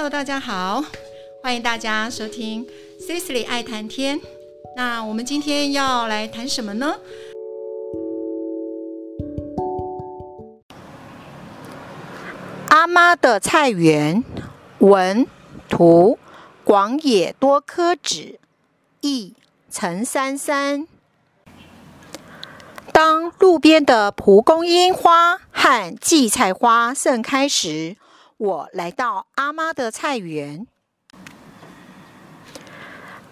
Hello，大家好，欢迎大家收听 Cecily 爱谈天。那我们今天要来谈什么呢？阿妈的菜园，文图广野多科子，译陈珊珊。当路边的蒲公英花和荠菜花盛开时，我来到阿妈的菜园。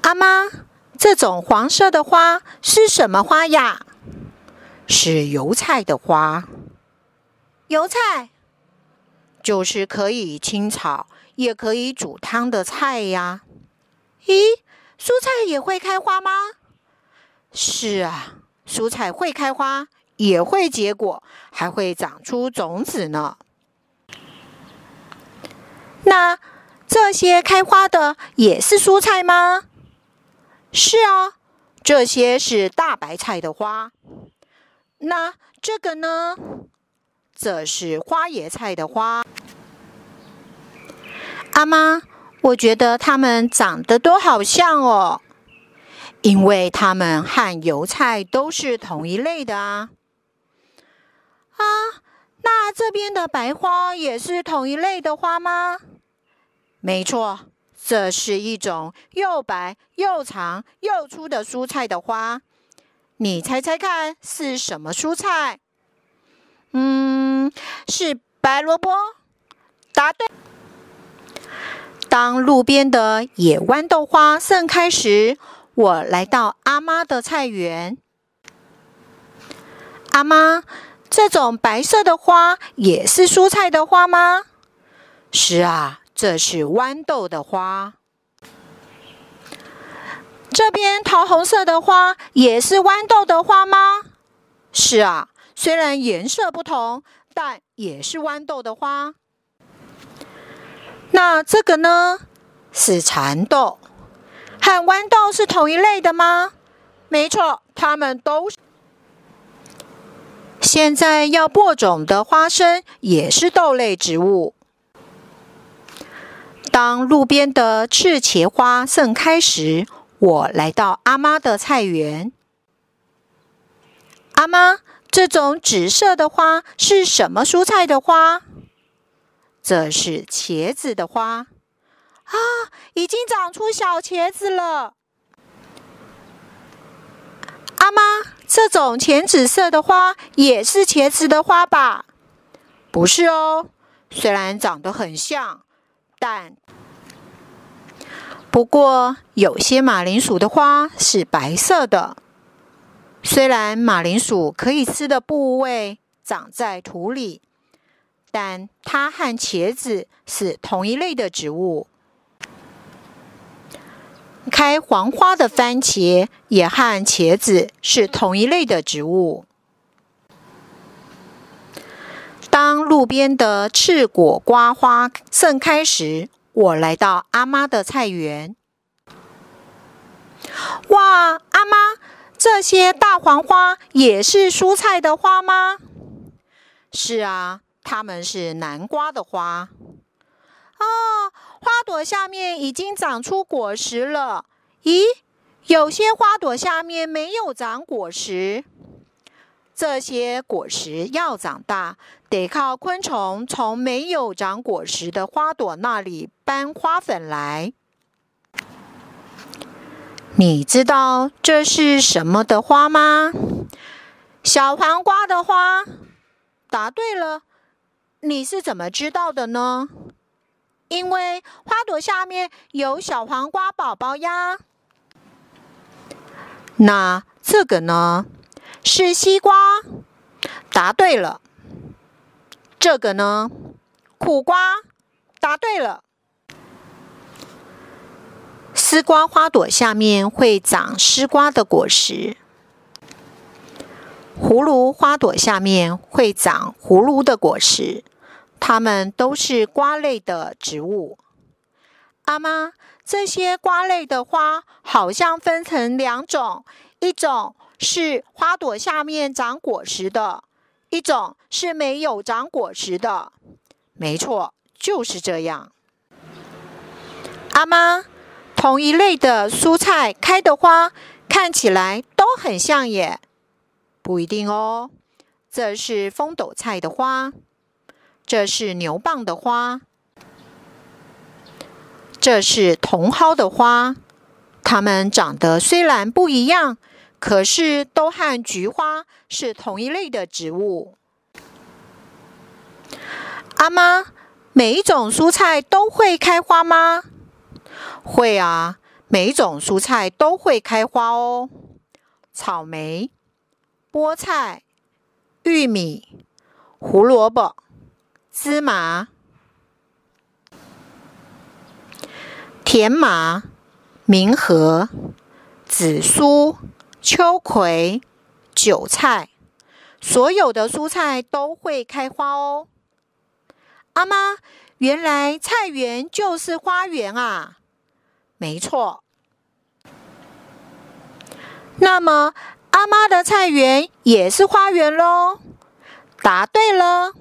阿妈，这种黄色的花是什么花呀？是油菜的花。油菜。就是可以清炒，也可以煮汤的菜呀。咦，蔬菜也会开花吗？是啊，蔬菜会开花，也会结果，还会长出种子呢。那这些开花的也是蔬菜吗？是啊，这些是大白菜的花。那这个呢？这是花椰菜的花。阿妈，我觉得它们长得都好像哦，因为它们和油菜都是同一类的啊。啊，这边的白花也是同一类的花吗？没错，这是一种又白又长又粗的蔬菜的花。你猜猜看是什么蔬菜？嗯，是白萝卜。答对。当路边的野豌豆花盛开时，我来到阿妈的菜园。阿妈，这种白色的花也是蔬菜的花吗？是啊，这是豌豆的花。这边桃红色的花也是豌豆的花吗？是啊。虽然颜色不同，但也是豌豆的花。那这个呢？是蚕豆，和豌豆是同一类的吗？没错，它们都是。现在要播种的花生也是豆类植物。当路边的赤茄花盛开时，我来到阿妈的菜园。阿妈。这种紫色的花是什么蔬菜的花？这是茄子的花啊，已经长出小茄子了。阿妈，这种浅紫色的花也是茄子的花吧？不是哦，虽然长得很像，但不过有些马铃薯的花是白色的。虽然马铃薯可以吃的部位长在土里，但它和茄子是同一类的植物。开黄花的番茄也和茄子是同一类的植物。当路边的赤果瓜花盛开时，我来到阿妈的菜园。哇，阿妈！这些大黄花也是蔬菜的花吗？是啊，它们是南瓜的花。哦，花朵下面已经长出果实了。咦，有些花朵下面没有长果实。这些果实要长大，得靠昆虫从没有长果实的花朵那里搬花粉来。你知道这是什么的花吗？小黄瓜的花。答对了。你是怎么知道的呢？因为花朵下面有小黄瓜宝宝呀。那这个呢？是西瓜。答对了。这个呢？苦瓜。答对了。丝瓜花朵下面会长丝瓜的果实，葫芦花朵下面会长葫芦的果实，它们都是瓜类的植物。阿妈，这些瓜类的花好像分成两种，一种是花朵下面长果实的，一种是没有长果实的。没错，就是这样。阿妈，同一类的蔬菜开的花看起来都很像耶？不一定哦。这是风斗菜的花，这是牛蒡的花，这是茼蒿的花。它们长得虽然不一样，可是都和菊花是同一类的植物。阿妈，每一种蔬菜都会开花吗？会啊，每一种蔬菜都会开花哦。草莓、菠菜、玉米、胡萝卜、芝麻、甜麻。明和、紫苏、秋葵、韭菜，所有的蔬菜都会开花哦。阿妈，原来菜园就是花园啊！没错。那么，阿妈的菜园也是花园喽？答对了。